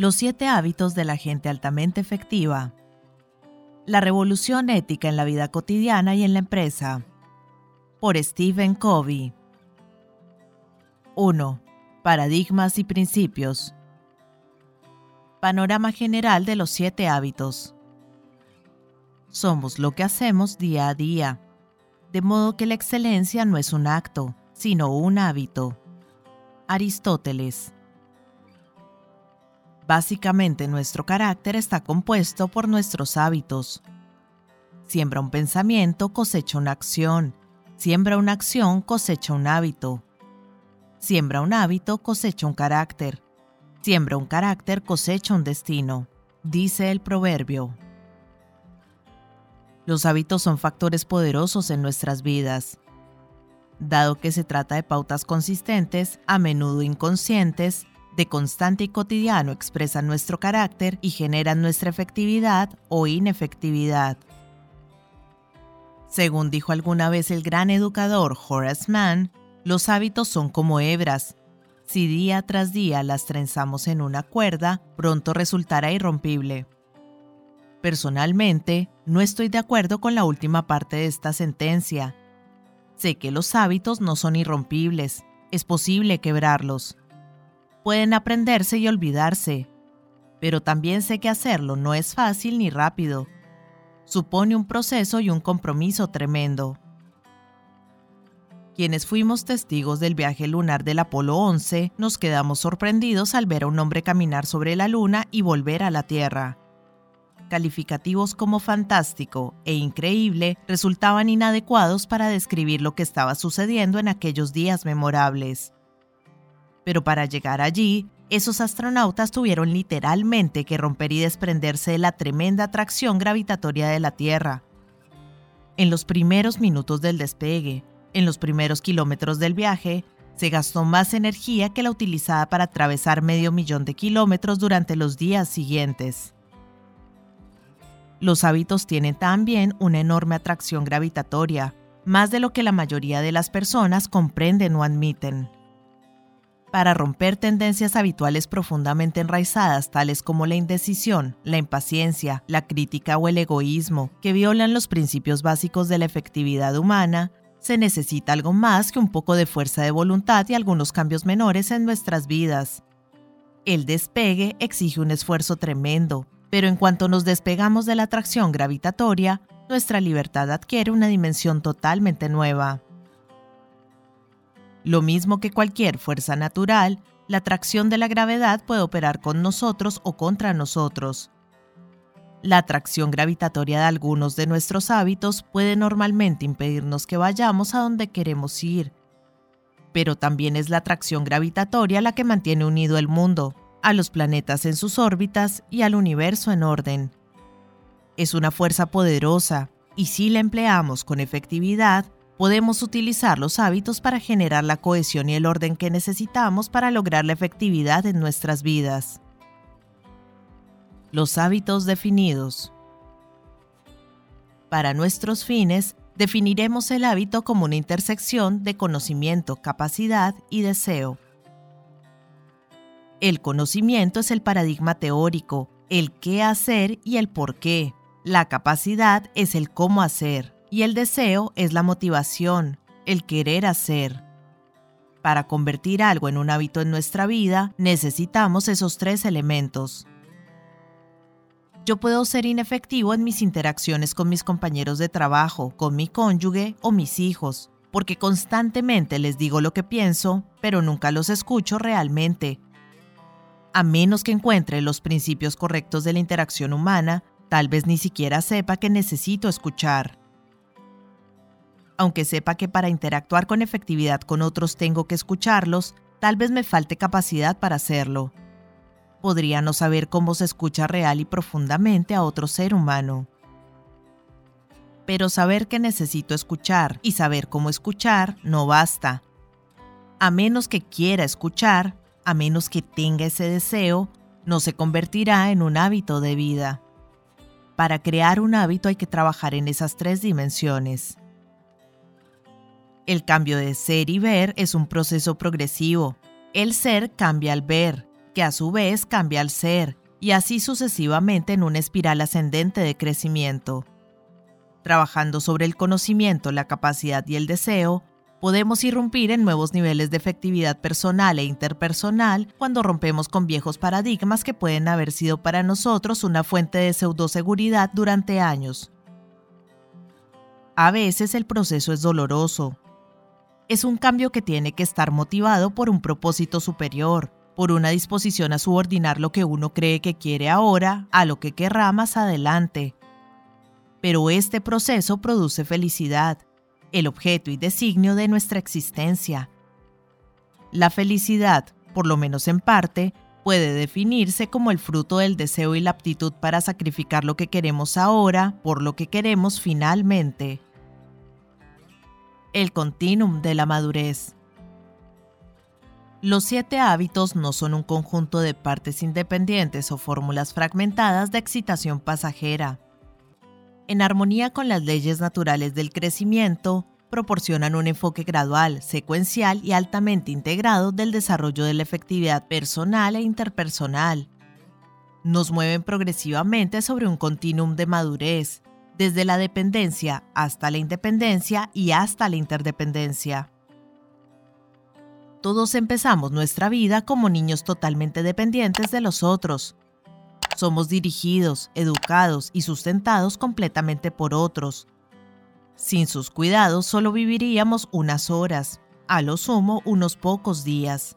Los siete hábitos de la gente altamente efectiva. La revolución ética en la vida cotidiana y en la empresa. Por Stephen Covey. 1. Paradigmas y principios. Panorama general de los siete hábitos. Somos lo que hacemos día a día, de modo que la excelencia no es un acto, sino un hábito. Aristóteles. Básicamente nuestro carácter está compuesto por nuestros hábitos. Siembra un pensamiento, cosecha una acción. Siembra una acción, cosecha un hábito. Siembra un hábito, cosecha un carácter. Siembra un carácter, cosecha un destino, dice el proverbio. Los hábitos son factores poderosos en nuestras vidas. Dado que se trata de pautas consistentes, a menudo inconscientes, de constante y cotidiano expresan nuestro carácter y generan nuestra efectividad o inefectividad. Según dijo alguna vez el gran educador Horace Mann, los hábitos son como hebras. Si día tras día las trenzamos en una cuerda, pronto resultará irrompible. Personalmente, no estoy de acuerdo con la última parte de esta sentencia. Sé que los hábitos no son irrompibles, es posible quebrarlos pueden aprenderse y olvidarse, pero también sé que hacerlo no es fácil ni rápido. Supone un proceso y un compromiso tremendo. Quienes fuimos testigos del viaje lunar del Apolo 11 nos quedamos sorprendidos al ver a un hombre caminar sobre la Luna y volver a la Tierra. Calificativos como fantástico e increíble resultaban inadecuados para describir lo que estaba sucediendo en aquellos días memorables. Pero para llegar allí, esos astronautas tuvieron literalmente que romper y desprenderse de la tremenda atracción gravitatoria de la Tierra. En los primeros minutos del despegue, en los primeros kilómetros del viaje, se gastó más energía que la utilizada para atravesar medio millón de kilómetros durante los días siguientes. Los hábitos tienen también una enorme atracción gravitatoria, más de lo que la mayoría de las personas comprenden o admiten para romper tendencias habituales profundamente enraizadas tales como la indecisión, la impaciencia, la crítica o el egoísmo, que violan los principios básicos de la efectividad humana, se necesita algo más que un poco de fuerza de voluntad y algunos cambios menores en nuestras vidas. El despegue exige un esfuerzo tremendo, pero en cuanto nos despegamos de la atracción gravitatoria, nuestra libertad adquiere una dimensión totalmente nueva. Lo mismo que cualquier fuerza natural, la atracción de la gravedad puede operar con nosotros o contra nosotros. La atracción gravitatoria de algunos de nuestros hábitos puede normalmente impedirnos que vayamos a donde queremos ir, pero también es la atracción gravitatoria la que mantiene unido el mundo, a los planetas en sus órbitas y al universo en orden. Es una fuerza poderosa, y si la empleamos con efectividad, podemos utilizar los hábitos para generar la cohesión y el orden que necesitamos para lograr la efectividad en nuestras vidas. Los hábitos definidos. Para nuestros fines, definiremos el hábito como una intersección de conocimiento, capacidad y deseo. El conocimiento es el paradigma teórico, el qué hacer y el por qué. La capacidad es el cómo hacer y el deseo es la motivación, el querer hacer. Para convertir algo en un hábito en nuestra vida, necesitamos esos tres elementos. Yo puedo ser inefectivo en mis interacciones con mis compañeros de trabajo, con mi cónyuge o mis hijos, porque constantemente les digo lo que pienso, pero nunca los escucho realmente. A menos que encuentre los principios correctos de la interacción humana, tal vez ni siquiera sepa que necesito escuchar aunque sepa que para interactuar con efectividad con otros tengo que escucharlos, tal vez me falte capacidad para hacerlo. Podría no saber cómo se escucha real y profundamente a otro ser humano. Pero saber que necesito escuchar y saber cómo escuchar no basta. A menos que quiera escuchar, a menos que tenga ese deseo, no se convertirá en un hábito de vida. Para crear un hábito hay que trabajar en esas tres dimensiones. El cambio de ser y ver es un proceso progresivo. El ser cambia al ver que a su vez cambia al ser, y así sucesivamente en una espiral ascendente de crecimiento. Trabajando sobre el conocimiento, la capacidad y el deseo, podemos irrumpir en nuevos niveles de efectividad personal e interpersonal cuando rompemos con viejos paradigmas que pueden haber sido para nosotros una fuente de pseudoseguridad durante años. A veces el proceso es doloroso. Es un cambio que tiene que estar motivado por un propósito superior, por una disposición a subordinar lo que uno cree que quiere ahora a lo que querrá más adelante. Pero este proceso produce felicidad, el objeto y designio de nuestra existencia. La felicidad, por lo menos en parte, puede definirse como el fruto del deseo y la aptitud para sacrificar lo que queremos ahora por lo que queremos finalmente. El continuum de la madurez. Los siete hábitos no son un conjunto de partes independientes o fórmulas fragmentadas de excitación pasajera. En armonía con las leyes naturales del crecimiento, proporcionan un enfoque gradual, secuencial y altamente integrado del desarrollo de la efectividad personal e interpersonal. Nos mueven progresivamente sobre un continuum de madurez, desde la dependencia hasta la independencia y hasta la interdependencia. Todos empezamos nuestra vida como niños totalmente dependientes de los otros. Somos dirigidos, educados y sustentados completamente por otros. Sin sus cuidados solo viviríamos unas horas, a lo sumo unos pocos días.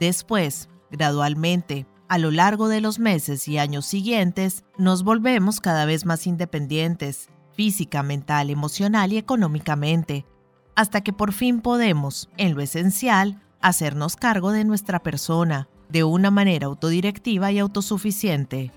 Después, gradualmente, a lo largo de los meses y años siguientes, nos volvemos cada vez más independientes, física, mental, emocional y económicamente, hasta que por fin podemos, en lo esencial, hacernos cargo de nuestra persona, de una manera autodirectiva y autosuficiente.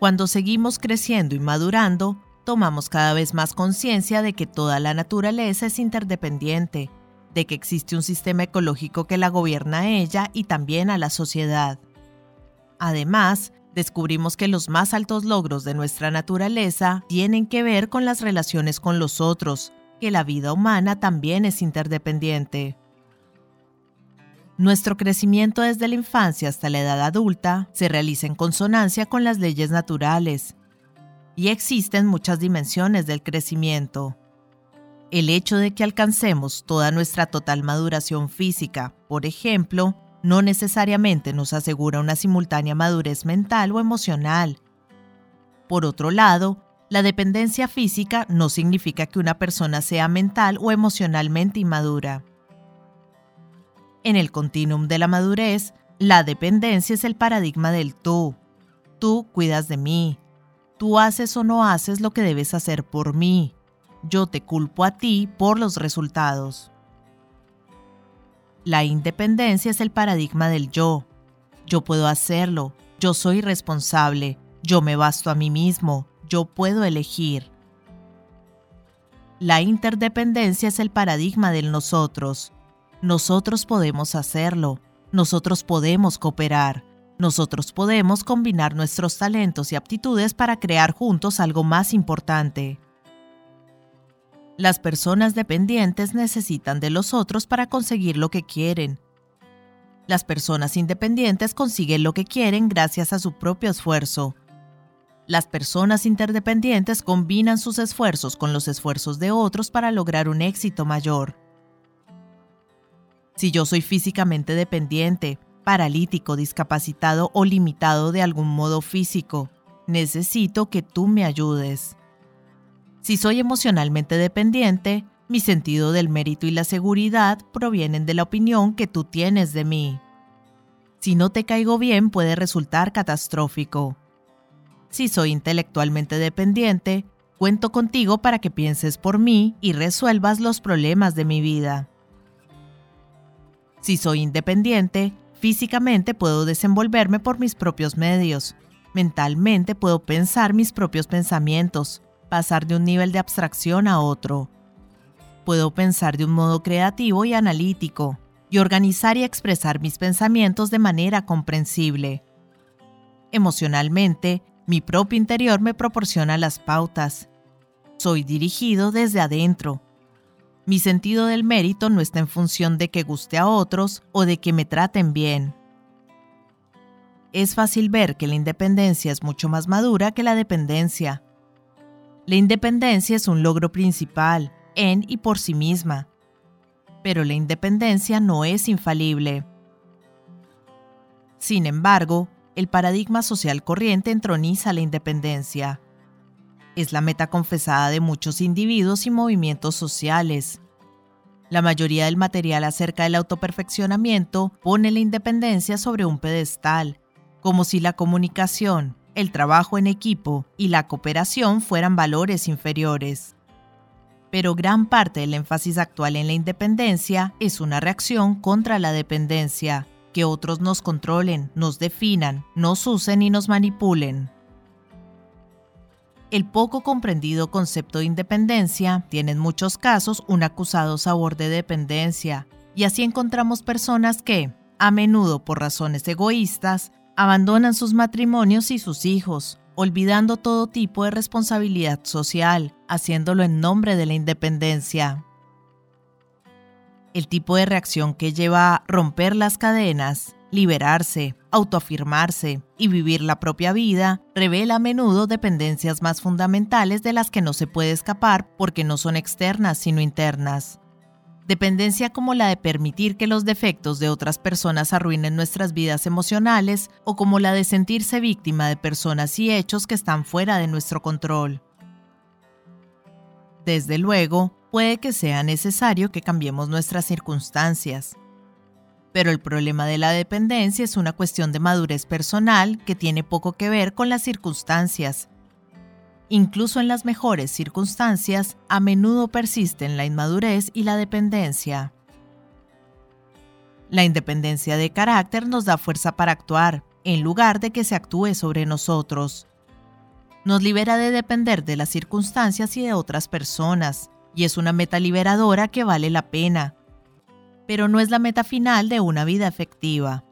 Cuando seguimos creciendo y madurando, tomamos cada vez más conciencia de que toda la naturaleza es interdependiente, de que existe un sistema ecológico que la gobierna a ella y también a la sociedad. Además, descubrimos que los más altos logros de nuestra naturaleza tienen que ver con las relaciones con los otros, que la vida humana también es interdependiente. Nuestro crecimiento desde la infancia hasta la edad adulta se realiza en consonancia con las leyes naturales, y existen muchas dimensiones del crecimiento. El hecho de que alcancemos toda nuestra total maduración física, por ejemplo, no necesariamente nos asegura una simultánea madurez mental o emocional. Por otro lado, la dependencia física no significa que una persona sea mental o emocionalmente inmadura. En el continuum de la madurez, la dependencia es el paradigma del tú. Tú cuidas de mí. Tú haces o no haces lo que debes hacer por mí. Yo te culpo a ti por los resultados. La independencia es el paradigma del yo. Yo puedo hacerlo. Yo soy responsable. Yo me basto a mí mismo yo puedo elegir. La interdependencia es el paradigma del nosotros. Nosotros podemos hacerlo, nosotros podemos cooperar, nosotros podemos combinar nuestros talentos y aptitudes para crear juntos algo más importante. Las personas dependientes necesitan de los otros para conseguir lo que quieren. Las personas independientes consiguen lo que quieren gracias a su propio esfuerzo, las personas interdependientes combinan sus esfuerzos con los esfuerzos de otros para lograr un éxito mayor. Si yo soy físicamente dependiente, paralítico, discapacitado o limitado de algún modo físico, necesito que tú me ayudes. Si soy emocionalmente dependiente, mi sentido del mérito y la seguridad provienen de la opinión que tú tienes de mí. Si no te caigo bien puede resultar catastrófico. Si soy intelectualmente dependiente, cuento contigo para que pienses por mí y resuelvas los problemas de mi vida. Si soy independiente, físicamente puedo desenvolverme por mis propios medios. Mentalmente puedo pensar mis propios pensamientos, pasar de un nivel de abstracción a otro. Puedo pensar de un modo creativo y analítico, y organizar y expresar mis pensamientos de manera comprensible. Emocionalmente, mi propio interior me proporciona las pautas. Soy dirigido desde adentro. Mi sentido del mérito no está en función de que guste a otros o de que me traten bien. Es fácil ver que la independencia es mucho más madura que la dependencia. La independencia es un logro principal, en y por sí misma. Pero la independencia no es infalible. Sin embargo, el paradigma social corriente entroniza la independencia. Es la meta confesada de muchos individuos y movimientos sociales. La mayoría del material acerca del autoperfeccionamiento pone la independencia sobre un pedestal, como si la comunicación, el trabajo en equipo y la cooperación fueran valores inferiores. Pero gran parte del énfasis actual en la independencia es una reacción contra la dependencia, que otros nos controlen, nos definan, nos usen y nos manipulen. El poco comprendido concepto de independencia tiene en muchos casos un acusado sabor de dependencia, y así encontramos personas que, a menudo por razones egoístas, abandonan sus matrimonios y sus hijos, olvidando todo tipo de responsabilidad social, haciéndolo en nombre de la independencia. El tipo de reacción que lleva a romper las cadenas, liberarse, autoafirmarse y vivir la propia vida revela a menudo dependencias más fundamentales de las que no se puede escapar porque no son externas sino internas. Dependencia como la de permitir que los defectos de otras personas arruinen nuestras vidas emocionales o como la de sentirse víctima de personas y hechos que están fuera de nuestro control. Desde luego, puede que sea necesario que cambiemos nuestras circunstancias. Pero el problema de la dependencia es una cuestión de madurez personal que tiene poco que ver con las circunstancias. Incluso en las mejores circunstancias, a menudo persisten la inmadurez y la dependencia. La independencia de carácter nos da fuerza para actuar, en lugar de que se actúe sobre nosotros nos libera de depender de las circunstancias y de otras personas, y es una meta liberadora que vale la pena, pero no es la meta final de una vida efectiva.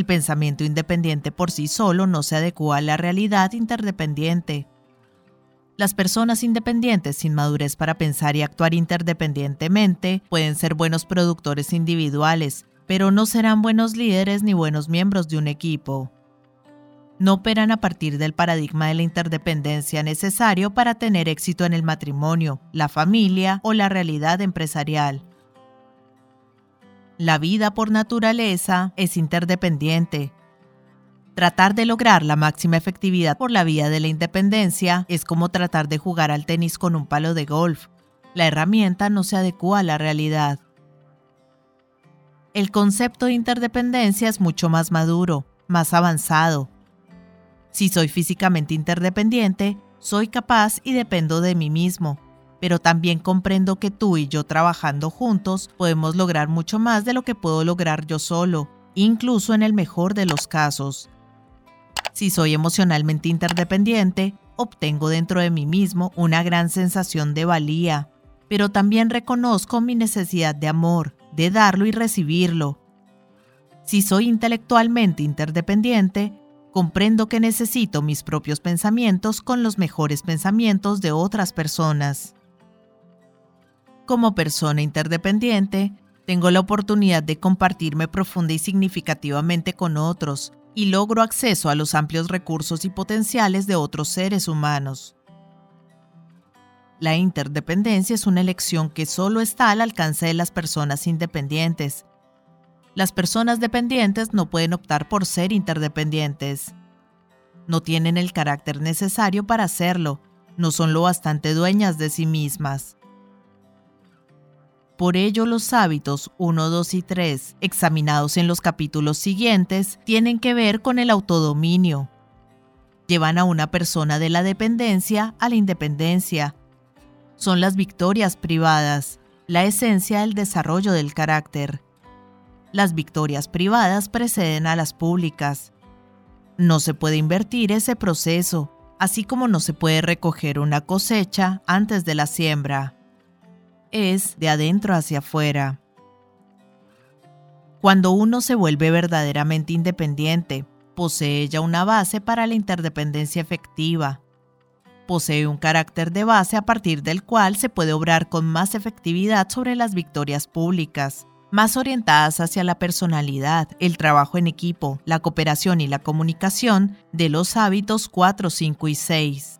El pensamiento independiente por sí solo no se adecua a la realidad interdependiente. Las personas independientes sin madurez para pensar y actuar interdependientemente pueden ser buenos productores individuales, pero no serán buenos líderes ni buenos miembros de un equipo no operan a partir del paradigma de la interdependencia necesario para tener éxito en el matrimonio, la familia o la realidad empresarial. La vida por naturaleza es interdependiente. Tratar de lograr la máxima efectividad por la vía de la independencia es como tratar de jugar al tenis con un palo de golf. La herramienta no se adecua a la realidad. El concepto de interdependencia es mucho más maduro, más avanzado, si soy físicamente interdependiente, soy capaz y dependo de mí mismo, pero también comprendo que tú y yo trabajando juntos podemos lograr mucho más de lo que puedo lograr yo solo, incluso en el mejor de los casos. Si soy emocionalmente interdependiente, obtengo dentro de mí mismo una gran sensación de valía, pero también reconozco mi necesidad de amor, de darlo y recibirlo. Si soy intelectualmente interdependiente, Comprendo que necesito mis propios pensamientos con los mejores pensamientos de otras personas. Como persona interdependiente, tengo la oportunidad de compartirme profunda y significativamente con otros y logro acceso a los amplios recursos y potenciales de otros seres humanos. La interdependencia es una elección que solo está al alcance de las personas independientes las personas dependientes no pueden optar por ser interdependientes. No tienen el carácter necesario para hacerlo, no son lo bastante dueñas de sí mismas. Por ello los hábitos 1, 2 y 3, examinados en los capítulos siguientes, tienen que ver con el autodominio. Llevan a una persona de la dependencia a la independencia. Son las victorias privadas, la esencia del desarrollo del carácter. Las victorias privadas preceden a las públicas. No se puede invertir ese proceso, así como no se puede recoger una cosecha antes de la siembra. Es de adentro hacia afuera. Cuando uno se vuelve verdaderamente independiente, posee ya una base para la interdependencia efectiva. posee un carácter de base a partir del cual se puede obrar con más efectividad sobre las victorias públicas, más orientadas hacia la personalidad, el trabajo en equipo, la cooperación y la comunicación de los hábitos 4, 5 y 6.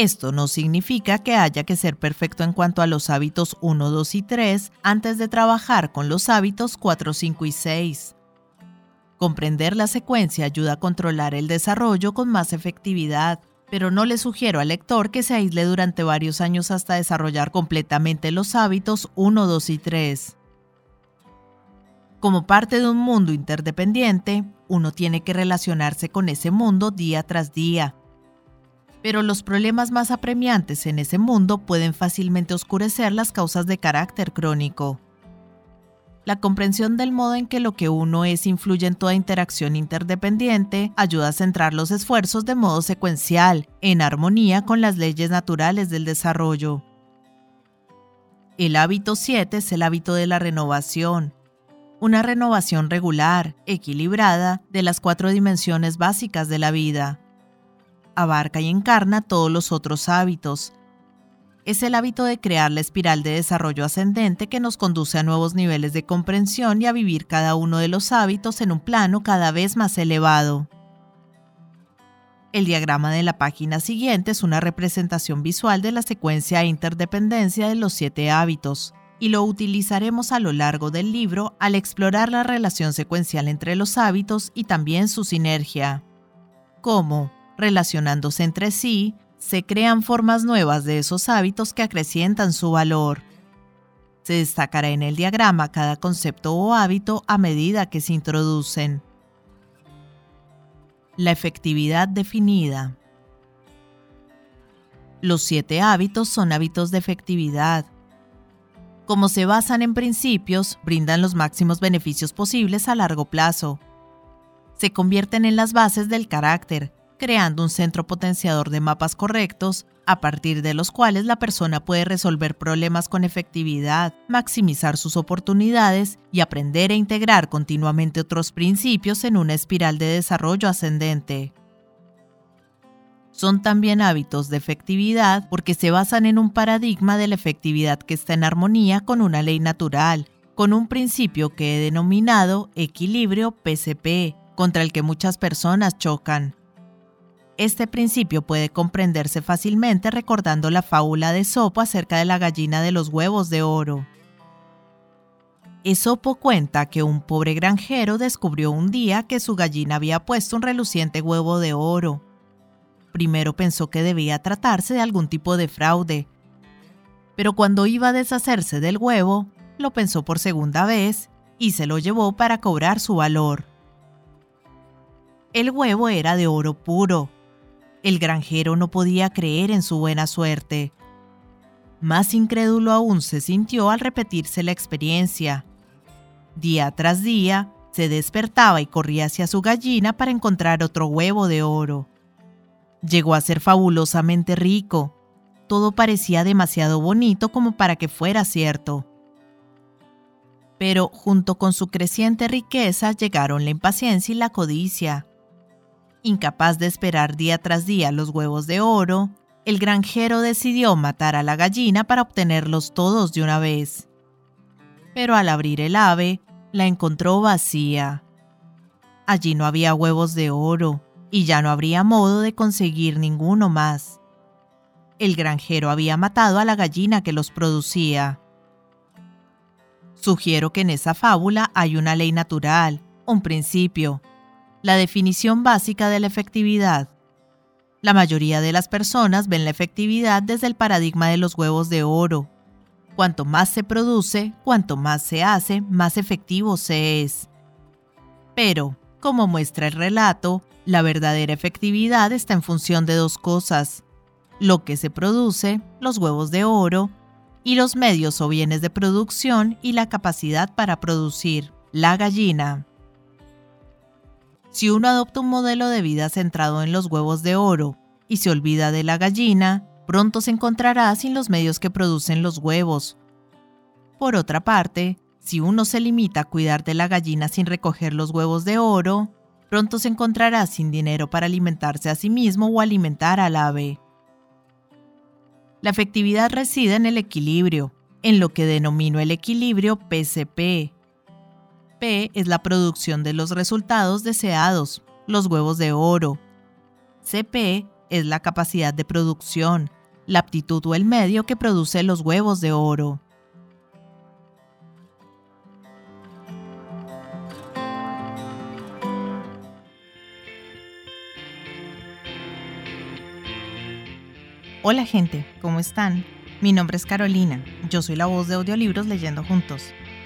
Esto no significa que haya que ser perfecto en cuanto a los hábitos 1, 2 y 3 antes de trabajar con los hábitos 4, 5 y 6. Comprender la secuencia ayuda a controlar el desarrollo con más efectividad, pero no le sugiero al lector que se aísle durante varios años hasta desarrollar completamente los hábitos 1, 2 y 3. Como parte de un mundo interdependiente, uno tiene que relacionarse con ese mundo día tras día. Pero los problemas más apremiantes en ese mundo pueden fácilmente oscurecer las causas de carácter crónico. La comprensión del modo en que lo que uno es influye en toda interacción interdependiente ayuda a centrar los esfuerzos de modo secuencial, en armonía con las leyes naturales del desarrollo. El hábito 7 es el hábito de la renovación, una renovación regular, equilibrada, de las cuatro dimensiones básicas de la vida. Abarca y encarna todos los otros hábitos, es el hábito de crear la espiral de desarrollo ascendente que nos conduce a nuevos niveles de comprensión y a vivir cada uno de los hábitos en un plano cada vez más elevado. El diagrama de la página siguiente es una representación visual de la secuencia e interdependencia de los siete hábitos, y lo utilizaremos a lo largo del libro al explorar la relación secuencial entre los hábitos y también su sinergia. Cómo, relacionándose entre sí, se crean formas nuevas de esos hábitos que acrecientan su valor. Se destacará en el diagrama cada concepto o hábito a medida que se introducen. La efectividad definida. Los siete hábitos son hábitos de efectividad. Como se basan en principios, brindan los máximos beneficios posibles a largo plazo. Se convierten en las bases del carácter, creando un centro potenciador de mapas correctos, a partir de los cuales la persona puede resolver problemas con efectividad, maximizar sus oportunidades y aprender a integrar continuamente otros principios en una espiral de desarrollo ascendente. Son también hábitos de efectividad porque se basan en un paradigma de la efectividad que está en armonía con una ley natural, con un principio que he denominado equilibrio PCP, contra el que muchas personas chocan. Este principio puede comprenderse fácilmente recordando la fábula de Esopo acerca de la gallina de los huevos de oro. Esopo cuenta que un pobre granjero descubrió un día que su gallina había puesto un reluciente huevo de oro. Primero pensó que debía tratarse de algún tipo de fraude, pero cuando iba a deshacerse del huevo, lo pensó por segunda vez y se lo llevó para cobrar su valor. El huevo era de oro puro, el granjero no podía creer en su buena suerte. Más incrédulo aún se sintió al repetirse la experiencia. Día tras día, se despertaba y corría hacia su gallina para encontrar otro huevo de oro. Llegó a ser fabulosamente rico. Todo parecía demasiado bonito como para que fuera cierto. Pero junto con su creciente riqueza llegaron la impaciencia y la codicia. Incapaz de esperar día tras día los huevos de oro, el granjero decidió matar a la gallina para obtenerlos todos de una vez. Pero al abrir el ave, la encontró vacía. Allí no había huevos de oro y ya no habría modo de conseguir ninguno más. El granjero había matado a la gallina que los producía. Sugiero que en esa fábula hay una ley natural, un principio, la definición básica de la efectividad. La mayoría de las personas ven la efectividad desde el paradigma de los huevos de oro. Cuanto más se produce, cuanto más se hace, más efectivo se es. Pero, como muestra el relato, la verdadera efectividad está en función de dos cosas. Lo que se produce, los huevos de oro, y los medios o bienes de producción y la capacidad para producir, la gallina. Si uno adopta un modelo de vida centrado en los huevos de oro y se olvida de la gallina, pronto se encontrará sin los medios que producen los huevos. Por otra parte, si uno se limita a cuidar de la gallina sin recoger los huevos de oro, pronto se encontrará sin dinero para alimentarse a sí mismo o alimentar al ave. La efectividad reside en el equilibrio, en lo que denomino el equilibrio PCP. P es la producción de los resultados deseados, los huevos de oro. CP es la capacidad de producción, la aptitud o el medio que produce los huevos de oro. Hola gente, ¿cómo están? Mi nombre es Carolina, yo soy la voz de audiolibros leyendo juntos.